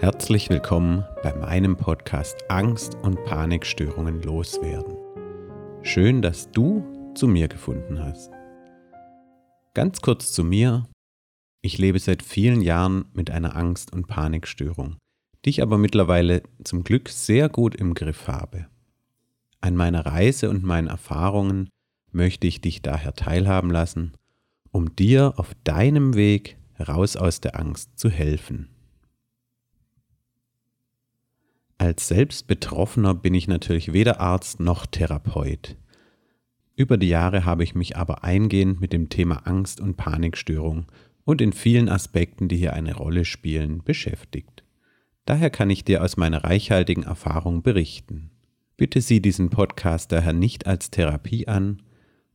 Herzlich willkommen bei meinem Podcast Angst und Panikstörungen loswerden. Schön, dass du zu mir gefunden hast. Ganz kurz zu mir. Ich lebe seit vielen Jahren mit einer Angst- und Panikstörung, die ich aber mittlerweile zum Glück sehr gut im Griff habe. An meiner Reise und meinen Erfahrungen möchte ich dich daher teilhaben lassen, um dir auf deinem Weg raus aus der Angst zu helfen. Als Selbstbetroffener bin ich natürlich weder Arzt noch Therapeut. Über die Jahre habe ich mich aber eingehend mit dem Thema Angst und Panikstörung und in vielen Aspekten, die hier eine Rolle spielen, beschäftigt. Daher kann ich dir aus meiner reichhaltigen Erfahrung berichten. Bitte sieh diesen Podcast daher nicht als Therapie an,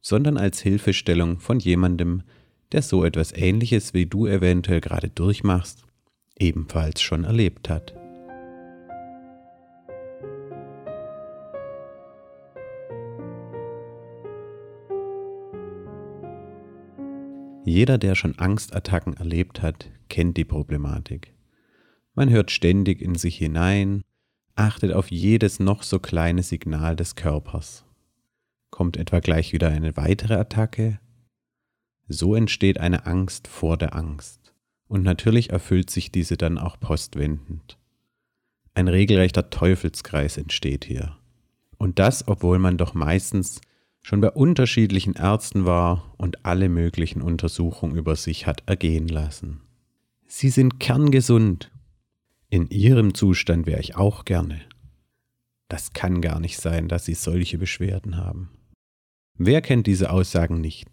sondern als Hilfestellung von jemandem, der so etwas Ähnliches wie du eventuell gerade durchmachst, ebenfalls schon erlebt hat. Jeder, der schon Angstattacken erlebt hat, kennt die Problematik. Man hört ständig in sich hinein, achtet auf jedes noch so kleine Signal des Körpers. Kommt etwa gleich wieder eine weitere Attacke? So entsteht eine Angst vor der Angst. Und natürlich erfüllt sich diese dann auch postwendend. Ein regelrechter Teufelskreis entsteht hier. Und das, obwohl man doch meistens schon bei unterschiedlichen Ärzten war und alle möglichen Untersuchungen über sich hat ergehen lassen. Sie sind kerngesund. In Ihrem Zustand wäre ich auch gerne. Das kann gar nicht sein, dass Sie solche Beschwerden haben. Wer kennt diese Aussagen nicht?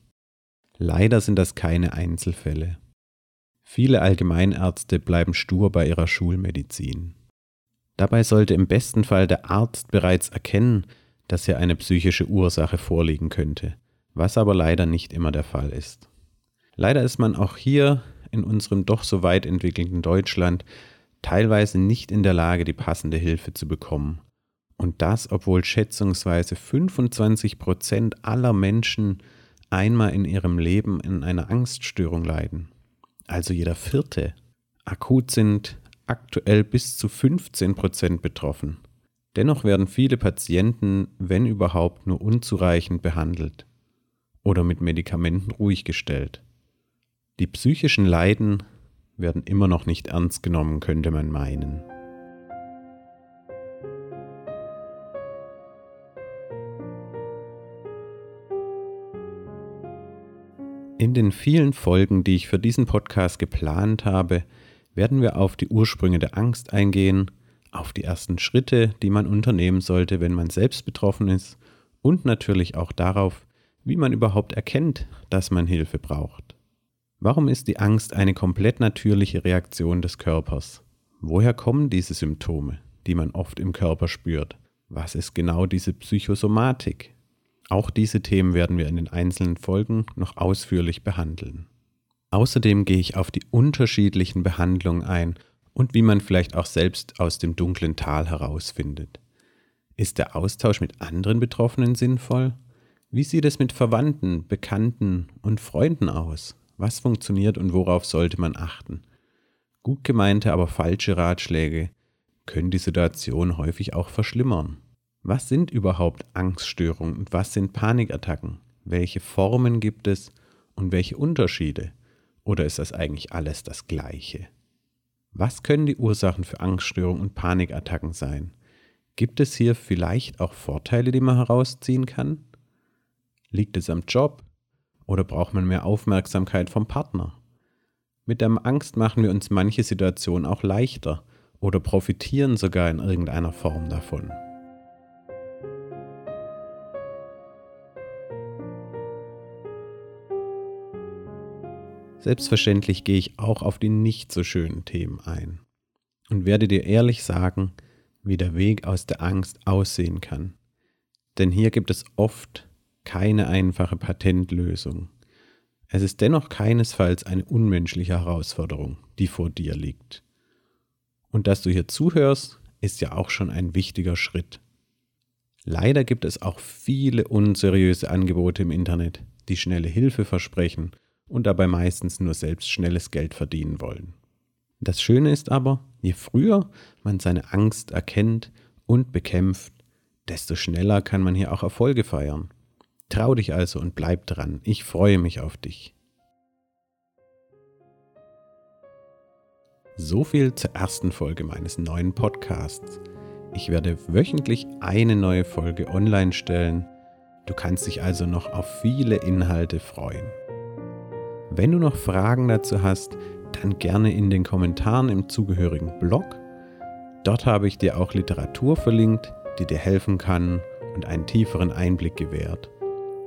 Leider sind das keine Einzelfälle. Viele Allgemeinärzte bleiben stur bei ihrer Schulmedizin. Dabei sollte im besten Fall der Arzt bereits erkennen, dass hier eine psychische Ursache vorliegen könnte, was aber leider nicht immer der Fall ist. Leider ist man auch hier in unserem doch so weit entwickelten Deutschland teilweise nicht in der Lage, die passende Hilfe zu bekommen. Und das, obwohl schätzungsweise 25 Prozent aller Menschen einmal in ihrem Leben in einer Angststörung leiden. Also jeder vierte. Akut sind aktuell bis zu 15 Prozent betroffen. Dennoch werden viele Patienten, wenn überhaupt, nur unzureichend behandelt oder mit Medikamenten ruhig gestellt. Die psychischen Leiden werden immer noch nicht ernst genommen, könnte man meinen. In den vielen Folgen, die ich für diesen Podcast geplant habe, werden wir auf die Ursprünge der Angst eingehen auf die ersten Schritte, die man unternehmen sollte, wenn man selbst betroffen ist und natürlich auch darauf, wie man überhaupt erkennt, dass man Hilfe braucht. Warum ist die Angst eine komplett natürliche Reaktion des Körpers? Woher kommen diese Symptome, die man oft im Körper spürt? Was ist genau diese Psychosomatik? Auch diese Themen werden wir in den einzelnen Folgen noch ausführlich behandeln. Außerdem gehe ich auf die unterschiedlichen Behandlungen ein und wie man vielleicht auch selbst aus dem dunklen Tal herausfindet. Ist der Austausch mit anderen Betroffenen sinnvoll? Wie sieht es mit Verwandten, Bekannten und Freunden aus? Was funktioniert und worauf sollte man achten? Gut gemeinte, aber falsche Ratschläge können die Situation häufig auch verschlimmern. Was sind überhaupt Angststörungen und was sind Panikattacken? Welche Formen gibt es und welche Unterschiede? Oder ist das eigentlich alles das Gleiche? Was können die Ursachen für Angststörungen und Panikattacken sein? Gibt es hier vielleicht auch Vorteile, die man herausziehen kann? Liegt es am Job oder braucht man mehr Aufmerksamkeit vom Partner? Mit der Angst machen wir uns manche Situationen auch leichter oder profitieren sogar in irgendeiner Form davon. Selbstverständlich gehe ich auch auf die nicht so schönen Themen ein und werde dir ehrlich sagen, wie der Weg aus der Angst aussehen kann. Denn hier gibt es oft keine einfache Patentlösung. Es ist dennoch keinesfalls eine unmenschliche Herausforderung, die vor dir liegt. Und dass du hier zuhörst, ist ja auch schon ein wichtiger Schritt. Leider gibt es auch viele unseriöse Angebote im Internet, die schnelle Hilfe versprechen und dabei meistens nur selbst schnelles Geld verdienen wollen. Das Schöne ist aber, je früher man seine Angst erkennt und bekämpft, desto schneller kann man hier auch Erfolge feiern. Trau dich also und bleib dran. Ich freue mich auf dich. So viel zur ersten Folge meines neuen Podcasts. Ich werde wöchentlich eine neue Folge online stellen. Du kannst dich also noch auf viele Inhalte freuen. Wenn du noch Fragen dazu hast, dann gerne in den Kommentaren im zugehörigen Blog. Dort habe ich dir auch Literatur verlinkt, die dir helfen kann und einen tieferen Einblick gewährt.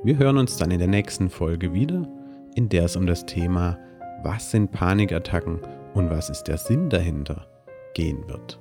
Wir hören uns dann in der nächsten Folge wieder, in der es um das Thema Was sind Panikattacken und was ist der Sinn dahinter gehen wird.